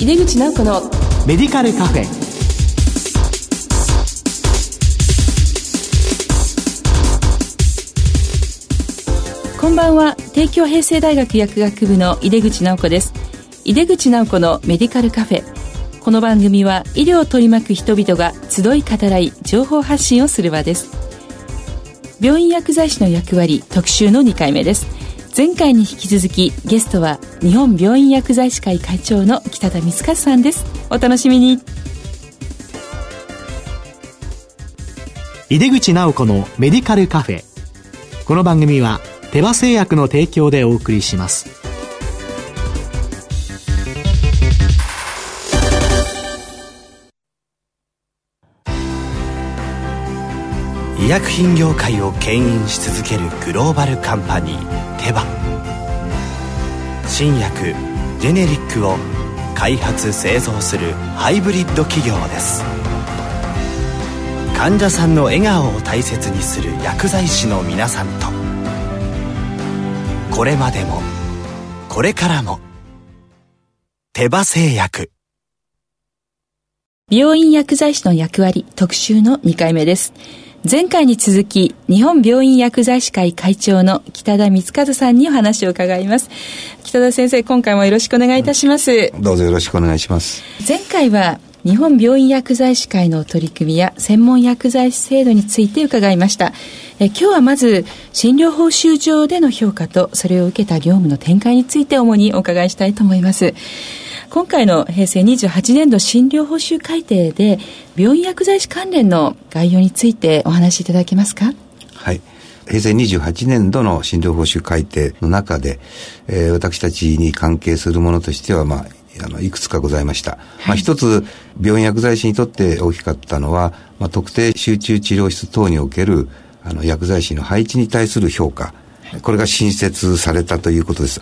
井出口直子のメディカルカフェ。こんばんは。帝京平成大学薬学部の井出口直子です。井出口直子のメディカルカフェ。この番組は医療を取り巻く人々が集い語らい情報発信をする場です。病院薬剤師の役割特集の2回目です前回に引き続きゲストは日本病院薬剤師会会長の北田光和さんです。お楽しみに。井出口直子のメディカルカフェ。この番組は手羽製薬の提供でお送りします。医薬品業界を牽引し続けるグローバルカンパニーテバ新薬ジェネリックを開発製造するハイブリッド企業です。患者さんの笑顔を大切にする薬剤師の皆さんと。これまでもこれからも手羽製薬。病院薬剤師の役割特集の2回目です。前回に続き、日本病院薬剤師会会長の北田光和さんにお話を伺います。北田先生、今回もよろしくお願いいたします。どうぞよろしくお願いします。前回は、日本病院薬剤師会の取り組みや専門薬剤師制度について伺いました。え今日はまず診療報酬上での評価とそれを受けた業務の展開について主にお伺いしたいと思います。今回の平成28年度診療報酬改定で病院薬剤師関連の概要についてお話しいただけますか？はい。平成28年度の診療報酬改定の中で、えー、私たちに関係するものとしては、まあ、あのいくつかございました。はい、まあ、一つ、病院薬剤師にとって大きかったのは、まあ、特定集中治療室等におけるあの薬剤師の配置に対する評価、これが新設されたということです。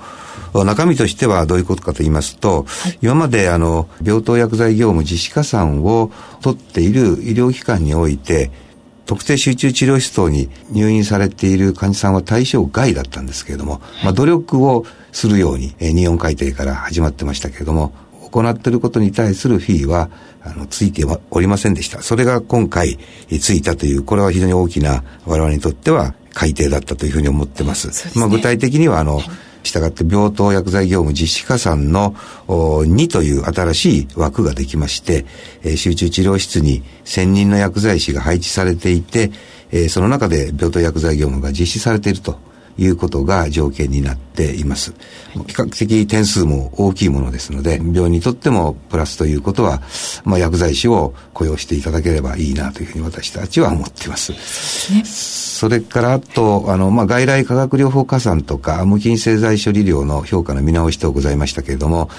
中身としてはどういうことかと言いますと、はい、今まであの病棟薬剤業務実施加算を取っている医療機関において特定集中治療室等に入院されている患者さんは対象外だったんですけれども、はい、まあ、努力をするように、えー、日本改定から始まってましたけれども、行っていることに対するフィーは、あの、ついておりませんでした。それが今回、ついたという、これは非常に大きな我々にとっては改定だったというふうに思ってます。すね、まあ、具体的には、あの、はいしたがって病棟薬剤業務実施加算の2という新しい枠ができまして、えー、集中治療室に専任の薬剤師が配置されていて、えー、その中で病棟薬剤業務が実施されているということが条件になっています。比較的点数も大きいものですので、病院にとってもプラスということは、まあ、薬剤師を雇用していただければいいなというふうに私たちは思っています。それからあと、あの、まあ、外来化学療法加算とか、無菌製剤処理量の評価の見直し等ございましたけれども、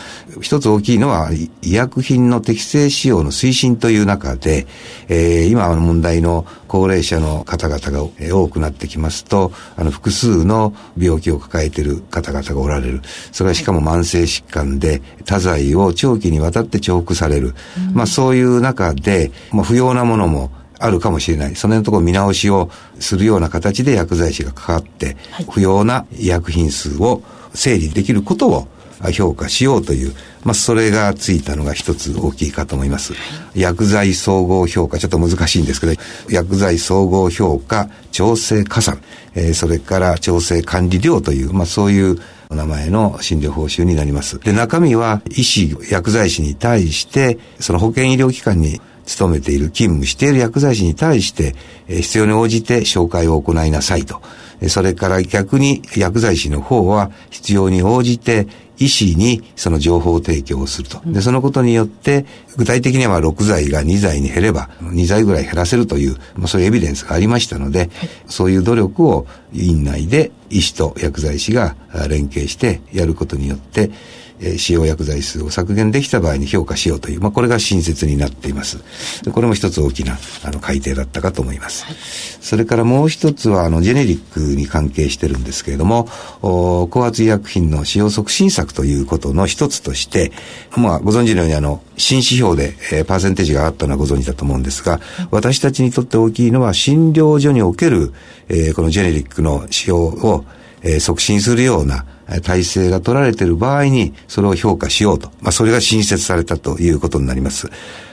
一つ大きいのは、医薬品の適正使用の推進という中で、えー、今の問題の高齢者の方々が多くなってきますと、あの、複数の病気を抱えている方々がおられる。それはしかも慢性疾患で、多剤を長期にわたって重複される。うん、まあそういう中で、まあ不要なものもあるかもしれない。その辺のところ見直しをするような形で薬剤師がかかって、はい、不要な医薬品数を整理できることを評価しようという、まあ、それがついたのが一つ大きいかと思います。薬剤総合評価、ちょっと難しいんですけど、薬剤総合評価、調整加算、えー、それから調整管理量という、まあ、そういうお名前の診療報酬になります。で、中身は医師、薬剤師に対して、その保健医療機関に勤めている、勤務している薬剤師に対して、え必要に応じて紹介を行いなさいと。それから逆に薬剤師の方は必要に応じて医師にその情報提供をすると。で、そのことによって、具体的には6剤が2剤に減れば、2剤ぐらい減らせるという、まあ、そういうエビデンスがありましたので、はい、そういう努力を院内で医師と薬剤師が連携してやることによって、えー、使用薬剤数を削減できた場合に評価しようという、まあ、これが新設になっています。でこれも一つ大きなあの改定だったかと思います。はい、それからもう一つはあのジェネリックに関係してるんですけれども、お高圧医薬品の使用促進策ということの一つとして、まあ、ご存知のようにあの新指標で、えー、パーセンテージがあったのはご存知だと思うんですが、私たちにとって大きいのは診療所における、えー、このジェネリックの使用を、えー、促進するような体制が取られている場合に、それを評価しようと。まあ、それが新設されたということになります。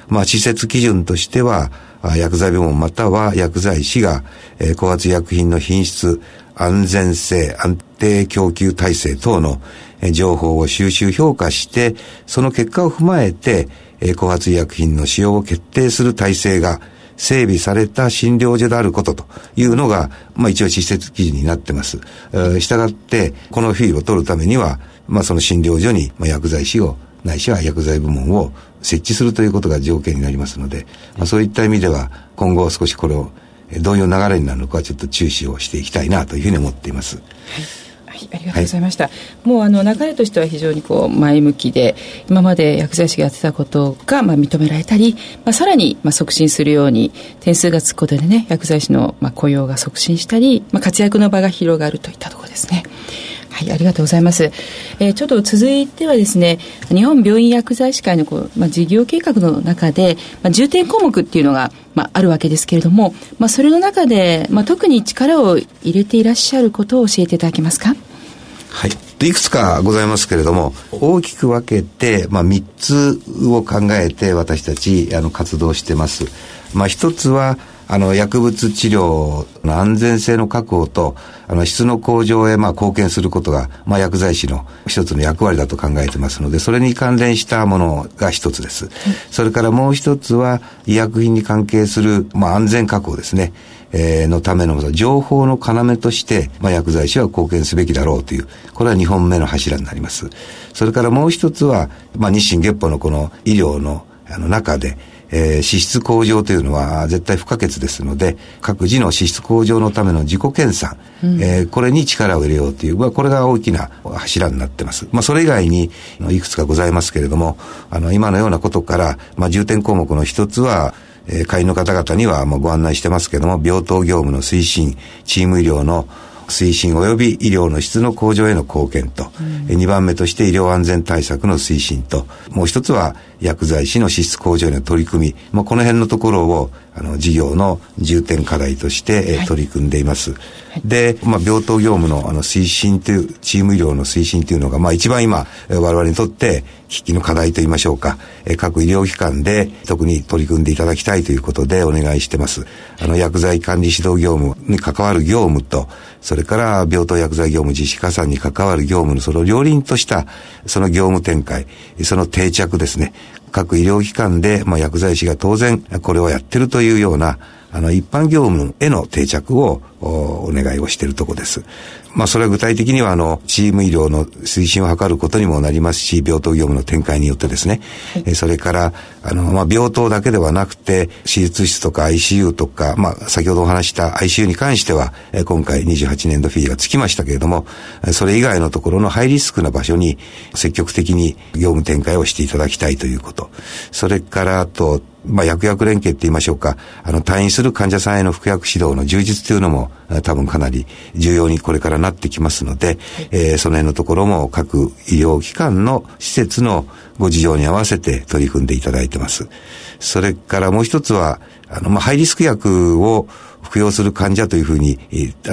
まあ、施設基準としては、薬剤部門または薬剤師が、えー、高圧薬品の品質、安全性、安定供給体制等の情報を収集評価して、その結果を踏まえてえ、高発医薬品の使用を決定する体制が整備された診療所であることというのが、まあ一応施設記事になってます。したがって、このフィーを取るためには、まあその診療所に薬剤師をないしは薬剤部門を設置するということが条件になりますので、まあ、そういった意味では今後少しこれをどういう流れになるのかちょっと注視をしていきたいなというふうに思っています。はいはい、ありがとうございました。はい、もうあの流れとしては非常にこう前向きで、今まで薬剤師がやってたことがまあ認められたり、まあさらにまあ促進するように点数がつくことでね、薬剤師のまあ雇用が促進したり、まあ活躍の場が広がるといったところですね。はい、ありがとうございます。えー、ちょっと続いてはですね、日本病院薬剤師会のこう、まあ、事業計画の中で、まあ、重点項目っていうのが、まあ、あるわけですけれども、まあ、それの中で、まあ、特に力を入れていらっしゃることを教えていただけますか？はい。いくつかございますけれども、大きく分けて、まあ、3つを考えて私たち、あの、活動してます。まあ、一つは、あの、薬物治療の安全性の確保と、あの、質の向上へ、まあ、貢献することが、まあ、薬剤師の一つの役割だと考えてますので、それに関連したものが一つです。それからもう一つは、医薬品に関係する、まあ、安全確保ですね。え、のための情報の要として、まあ、薬剤師は貢献すべきだろうという、これは2本目の柱になります。それからもう一つは、まあ、日進月歩のこの医療のあの中で、えー、資質向上というのは絶対不可欠ですので、各自の資質向上のための自己研鑽、うん、えー、これに力を入れようという、まあ、これが大きな柱になってます。まあ、それ以外にいくつかございますけれども、あの、今のようなことから、まあ、重点項目の一つは、えー、会員の方々にはもうご案内してますけれども、病棟業務の推進、チーム医療の推進及び医療の質の向上への貢献と、うん、2番目として医療安全対策の推進と、もう一つは薬剤師の資質向上への取り組み、まあ、この辺のところをあの事業の重点課題として、えー、取り組んでいます。で、まあ、病棟業務のあの推進という、チーム医療の推進というのが、まあ、一番今、我々にとって危機の課題といいましょうか、え、各医療機関で特に取り組んでいただきたいということでお願いしてます。あの、薬剤管理指導業務に関わる業務と、それから病棟薬剤業務実施加算に関わる業務のその両輪としたその業務展開、その定着ですね。各医療機関で、まあ、薬剤師が当然これをやってるというような、あの、一般業務への定着をお願いをしているところです。まあ、それは具体的には、あの、チーム医療の推進を図ることにもなりますし、病棟業務の展開によってですね、はい、それから、あの、まあ、病棟だけではなくて、手術室とか ICU とか、まあ、先ほどお話した ICU に関しては、今回28年度フィーがつきましたけれども、それ以外のところのハイリスクな場所に積極的に業務展開をしていただきたいということ。それから、あと、まあ、薬薬連携って言いましょうか、あの、退院する患者さんへの服薬指導の充実というのも、多分かなり重要にこれからなってきますので、はい、えー、その辺のところも各医療機関の施設のご事情に合わせて取り組んでいただいてます。それからもう一つは、あの、まあ、ハイリスク薬を服用する患者というふうに、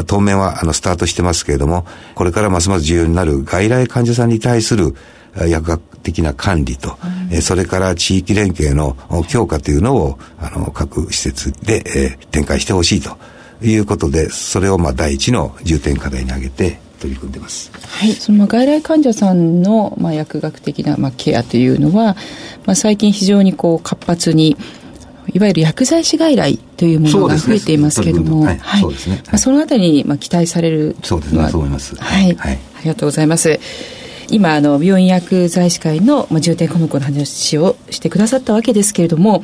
当面はあのスタートしてますけれども、これからますます重要になる外来患者さんに対する薬学的な管理と、うん、それから地域連携の強化というのを、あの、各施設で、えー、展開してほしいということで、それをまあ第一の重点課題に挙げて、取り組んでます。はい、その外来患者さんのまあ薬学的なまあケアというのは、まあ最近非常にこう活発にいわゆる薬剤師外来というものが増えていますけれども、はい、はい、そうですね。まあそのあたりにまあ期待されるそうですね、そう思います。はい、はい、ありがとうございます。今あの病院薬剤師会の、まあ、重点項目の話をしてくださったわけですけれども、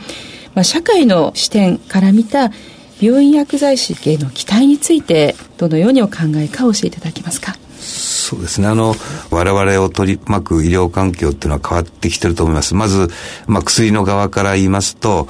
まあ、社会の視点から見た病院薬剤師への期待についてどのようにお考えか教えていただけますか？そうですね。あの、我々を取り巻く医療環境っていうのは変わってきてると思います。まず、まあ、薬の側から言いますと、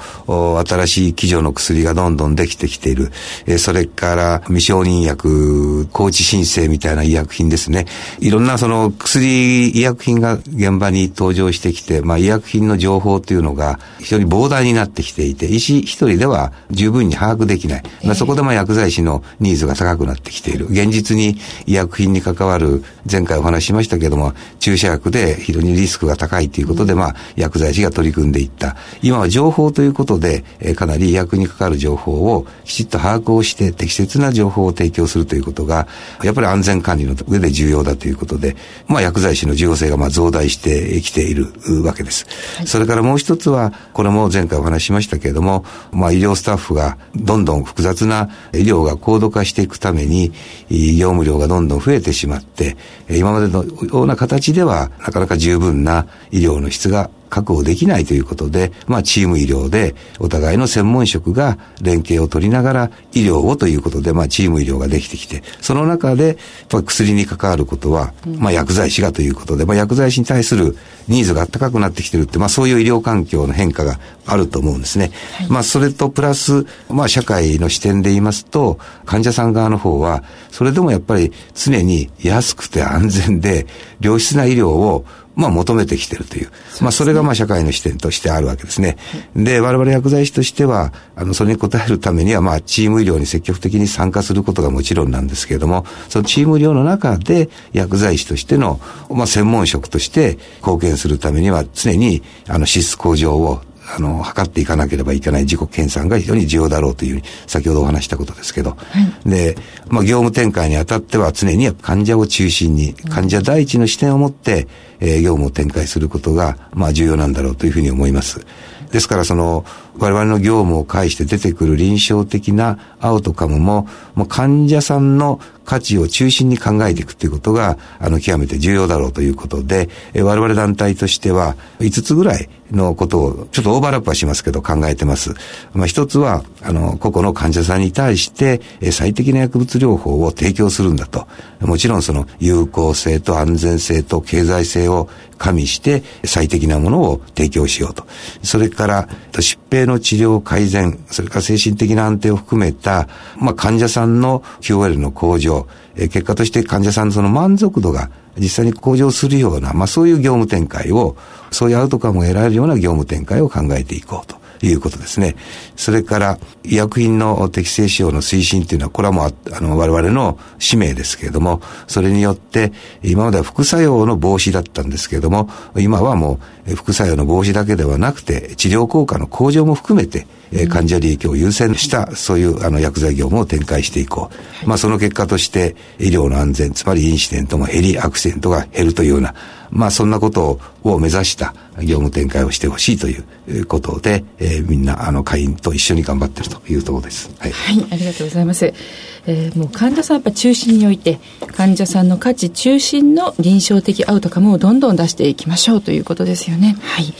新しい基準の薬がどんどんできてきている。え、それから、未承認薬、高知申請みたいな医薬品ですね。いろんなその薬、医薬品が現場に登場してきて、まあ、医薬品の情報というのが非常に膨大になってきていて、医師一人では十分に把握できない。まあ、そこでも薬剤師のニーズが高くなってきている。現実に医薬品に関わわる、前回お話ししましたけれども、注射薬で非常にリスクが高いということで、まあ、薬剤師が取り組んでいった。今は情報ということで、えー、かなり医薬にかかる情報をきちっと把握をして、適切な情報を提供するということが、やっぱり安全管理の上で重要だということで、まあ、薬剤師の重要性がまあ増大してきているわけです。はい、それからもう一つは、これも前回お話ししましたけれども、まあ、医療スタッフがどんどん複雑な医療が高度化していくために、業務量がどんどん増えてしまって、今までのような形ではなかなか十分な医療の質が確保できないということで、まあ、チーム医療でお互いの専門職が連携を取りながら医療をということで、まあ、チーム医療ができてきて、その中で、やっぱ薬に関わることは、まあ、薬剤師がということで、まあ、薬剤師に対するニーズが高くなってきてるって、まあ、そういう医療環境の変化があると思うんですね。はい、まあ、それとプラス、まあ、社会の視点で言いますと、患者さん側の方は、それでもやっぱり常に安くて安全で良質な医療をまあ求めてきてるという。うまあそれがまあ社会の視点としてあるわけですね。で、我々薬剤師としては、あの、それに応えるためにはまあチーム医療に積極的に参加することがもちろんなんですけれども、そのチーム医療の中で薬剤師としての、まあ専門職として貢献するためには常にあの質素向上をあの、測っていかなければいけない自己研鑽が非常に重要だろうというふうに、先ほどお話したことですけど、はい、で、まあ、業務展開にあたっては常に患者を中心に、患者第一の視点を持って、えー、業務を展開することが、まあ、重要なんだろうというふうに思います。ですからその我々の業務を介して出てくる臨床的なアウトカムももう患者さんの価値を中心に考えていくということがあの極めて重要だろうということでえ我々団体としては5つぐらいのことをちょっとオーバーラップはしますけど考えてます。まあ、一つはあの個々の患者さんに対して最適な薬物療法を提供するんだと。もちろんその有効性と安全性と経済性を加味して最適なものを提供しようと。それから疾病の治療改善、それから精神的な安定を含めた、まあ、患者さんの QOL の向上、え結果として患者さんのその満足度が実際に向上するような、まあ、そういう業務展開を、そういうアウトカムを得られるような業務展開を考えていこうと。いうことですね。それから、医薬品の適正使用の推進というのは、これはもう、あの、我々の使命ですけれども、それによって、今までは副作用の防止だったんですけれども、今はもう、副作用の防止だけではなくて、治療効果の向上も含めて、えー、患者利益を優先した、そういうあの薬剤業務を展開していこう。まあその結果として、医療の安全、つまりインシデントも減り、アクシデントが減るというような、まあそんなことを目指した業務展開をしてほしいということで、えー、みんなあの会員と一緒に頑張ってるというところです。はい、はい、ありがとうございます。えー、もう患者さんやっぱ中心において患者さんの価値中心の臨床的アウトカムをどんどん出していきましょうということですよね。はい。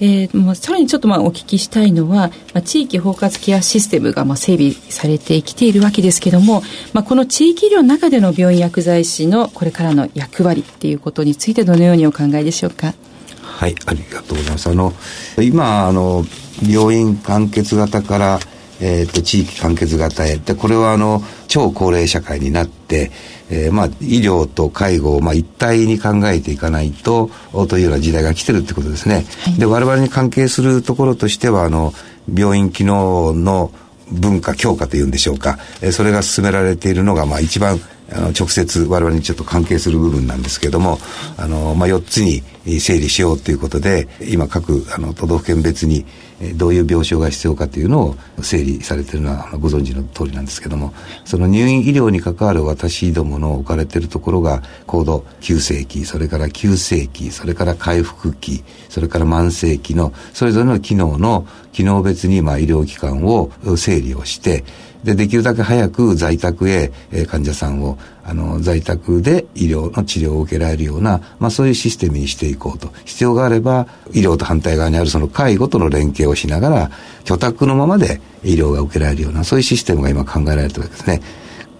えー、まあさらにちょっとまあお聞きしたいのは、まあ、地域包括ケアシステムがまあ整備されてきているわけですけども、まあ、この地域医療の中での病院薬剤師のこれからの役割っていうことについてどのようにお考えでしょうか？はい、ありがとうございます。あの、今、あの、病院完結型から、えっ、ー、と、地域完結型へ。で、これはあの、超高齢社会になって、えー、まあ、医療と介護を、まあ、一体に考えていかないと、というような時代が来てるってことですね。はい、で、我々に関係するところとしては、あの、病院機能の文化強化というんでしょうか、えー、それが進められているのが、まあ、一番、あの直接我々にちょっと関係する部分なんですけども、あの、まあ、4つに整理しようということで、今各あの都道府県別にどういう病床が必要かというのを整理されているのはご存知の通りなんですけども、その入院医療に関わる私どもの置かれているところが、高度急性期、それから急性期、それから回復期、それから慢性期の、それぞれの機能の、機能別にまあ医療機関を整理をして、で、できるだけ早く在宅へ、えー、患者さんを、あの、在宅で医療の治療を受けられるような、まあそういうシステムにしていこうと。必要があれば、医療と反対側にあるその介護との連携をしながら、居宅のままで医療が受けられるような、そういうシステムが今考えられてるわけですね。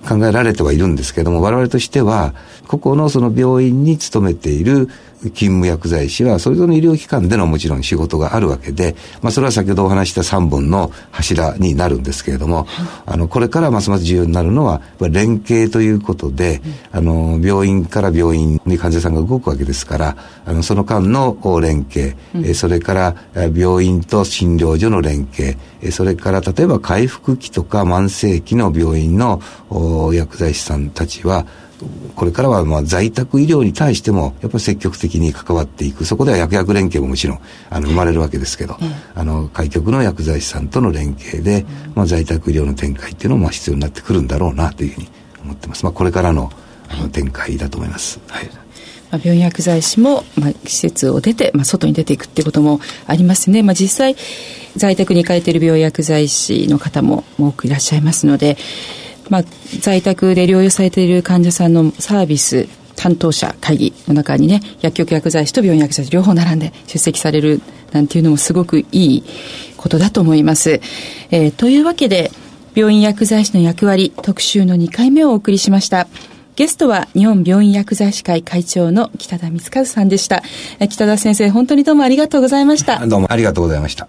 考えられてはいるんですけども、我々としては、個々のその病院に勤めている勤務薬剤師は、それぞれの医療機関でのもちろん仕事があるわけで、まあ、それは先ほどお話した3本の柱になるんですけれども、あの、これからますます重要になるのは、連携ということで、あの、病院から病院に患者さんが動くわけですから、あの、その間の連携、うん、それから病院と診療所の連携、それから例えば回復期とか慢性期の病院の薬剤師さんたちは、これからはまあ在宅医療に対してもやっぱり積極的に関わっていく。そこでは薬薬連携ももちろんあの生まれるわけですけど、あの開局の薬剤師さんとの連携で、まあ、在宅医療の展開っていうのもまあ必要になってくるんだろうなというふうに思ってます、まあ、これからのあの展開だと思います。はい。まあ、病院薬剤師も、まあ、施設を出て、まあ、外に出ていくっていうこともありますね。まあ、実際、在宅に行かれている病院薬剤師の方も多くいらっしゃいますので、まあ、在宅で療養されている患者さんのサービス担当者会議の中にね、薬局薬剤師と病院薬剤師両方並んで出席されるなんていうのもすごくいいことだと思います。えー、というわけで、病院薬剤師の役割特集の2回目をお送りしました。ゲストは日本病院薬剤師会会長の北田光和さんでした。北田先生、本当にどうもありがとうございました。どうもありがとうございました。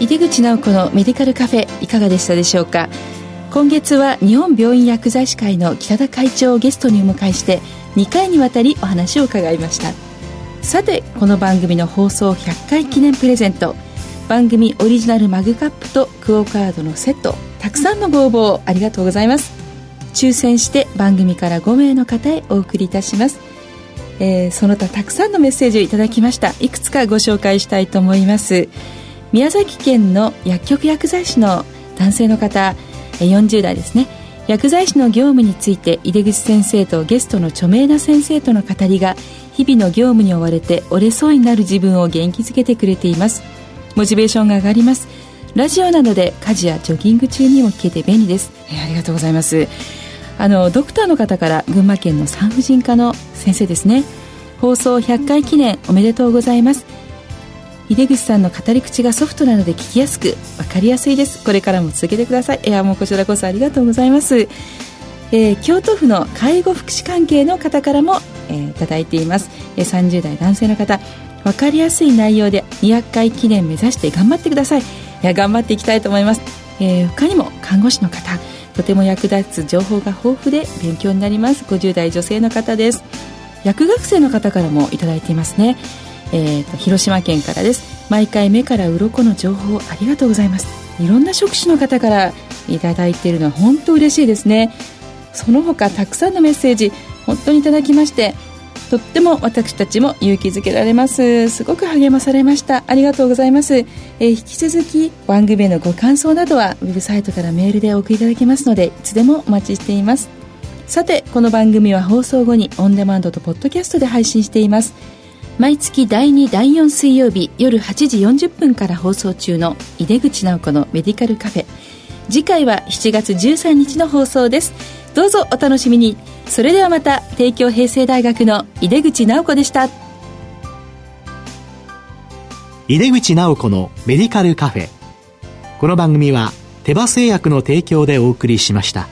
井出口直子のメディカルカフェいかがでしたでしょうか？今月は日本病院薬剤師会の北田会長をゲストにお迎えして2回にわたりお話を伺いました。さてこの番組の放送100回記念プレゼント。番組オリジナルマグカップとクオカードのセット。たくさんのご応募ありがとうございます。抽選して番組から5名の方へお送りいたします。えー、その他たくさんのメッセージをいただきました。いくつかご紹介したいと思います。宮崎県の薬局薬剤師の男性の方40代ですね。薬剤師の業務について井出口先生とゲストの著名な先生との語りが日々の業務に追われて折れそうになる自分を元気づけてくれています。モチベーションが上がります。ラジオなどで家事やジョギング中にも聞けて便利です、えー、ありがとうございます。あのドクターの方から群馬県の産婦人科の先生ですね。放送100回記念おめでとうございます井出口さんの語り口がソフトなので聞きやすく分かりやすいです。これからも続けてください。いやもうこちらこそありがとうございます、えー、京都府の介護福祉関係の方からも、えー、いただいています、えー、30代男性の方。分かりやすい内容で200回記念目指して頑張ってください。いや頑張っていきたいと思います、えー、他にも看護師の方。とても役立つ情報が豊富で勉強になります。50代女性の方です。薬学生の方からもいただいていますね。えーと、広島県からです。毎回目から鱗の情報ありがとうございます。いろんな職種の方からいただいているのは本当嬉しいですね。その他たくさんのメッセージ本当にいただきましてとっても私たちも勇気づけられます。すごく励まされました。ありがとうございます、えー、引き続き番組へのご感想などはウェブサイトからメールでお送りいただけますのでいつでもお待ちしています。さてこの番組は放送後にオンデマンドとポッドキャストで配信しています。毎月第2第4水曜日夜8時40分から放送中の井出口直子のメディカルカフェ。次回は7月13日の放送です。どうぞお楽しみに。それではまた帝京平成大学の井出口直子でした。井出口直子のメディカルカフェ。この番組は手羽製薬の提供でお送りしました。